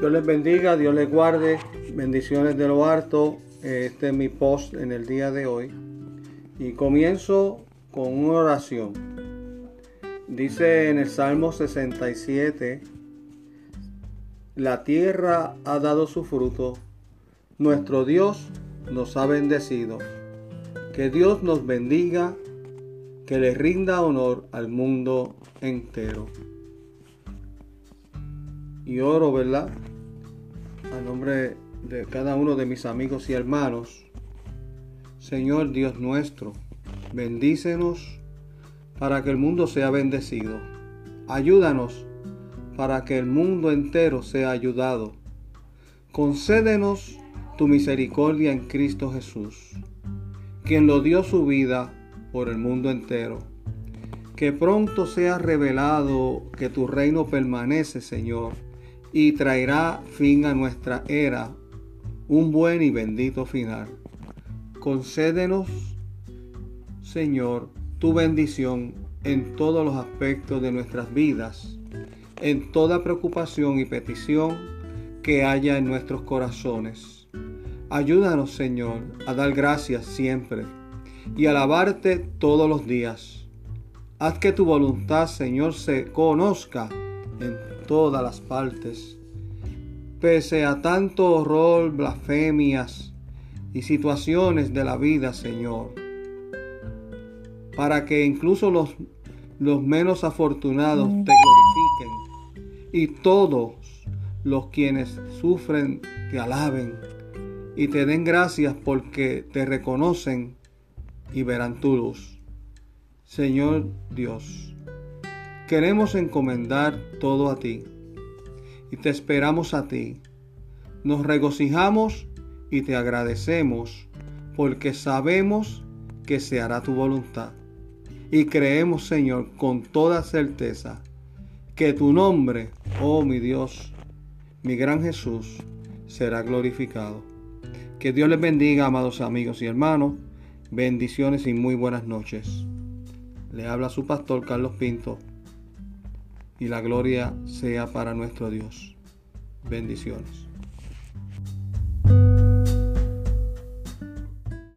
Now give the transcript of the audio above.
Dios les bendiga, Dios les guarde, bendiciones de lo harto. Este es mi post en el día de hoy. Y comienzo con una oración. Dice en el Salmo 67, la tierra ha dado su fruto, nuestro Dios nos ha bendecido. Que Dios nos bendiga, que le rinda honor al mundo entero. Y oro, ¿verdad? A nombre de cada uno de mis amigos y hermanos. Señor Dios nuestro, bendícenos para que el mundo sea bendecido. Ayúdanos para que el mundo entero sea ayudado. Concédenos tu misericordia en Cristo Jesús, quien lo dio su vida por el mundo entero. Que pronto sea revelado que tu reino permanece, Señor, y traerá fin a nuestra era, un buen y bendito final. Concédenos, Señor, tu bendición en todos los aspectos de nuestras vidas en toda preocupación y petición que haya en nuestros corazones. Ayúdanos, Señor, a dar gracias siempre y alabarte todos los días. Haz que tu voluntad, Señor, se conozca en todas las partes. Pese a tanto horror, blasfemias y situaciones de la vida, Señor, para que incluso los, los menos afortunados te glorifiquen y todos los quienes sufren te alaben y te den gracias porque te reconocen y verán tu luz. Señor Dios, queremos encomendar todo a ti y te esperamos a ti. Nos regocijamos y te agradecemos porque sabemos que se hará tu voluntad. Y creemos, Señor, con toda certeza que tu nombre, oh mi Dios, mi gran Jesús, será glorificado. Que Dios les bendiga, amados amigos y hermanos. Bendiciones y muy buenas noches. Le habla su pastor Carlos Pinto y la gloria sea para nuestro Dios. Bendiciones.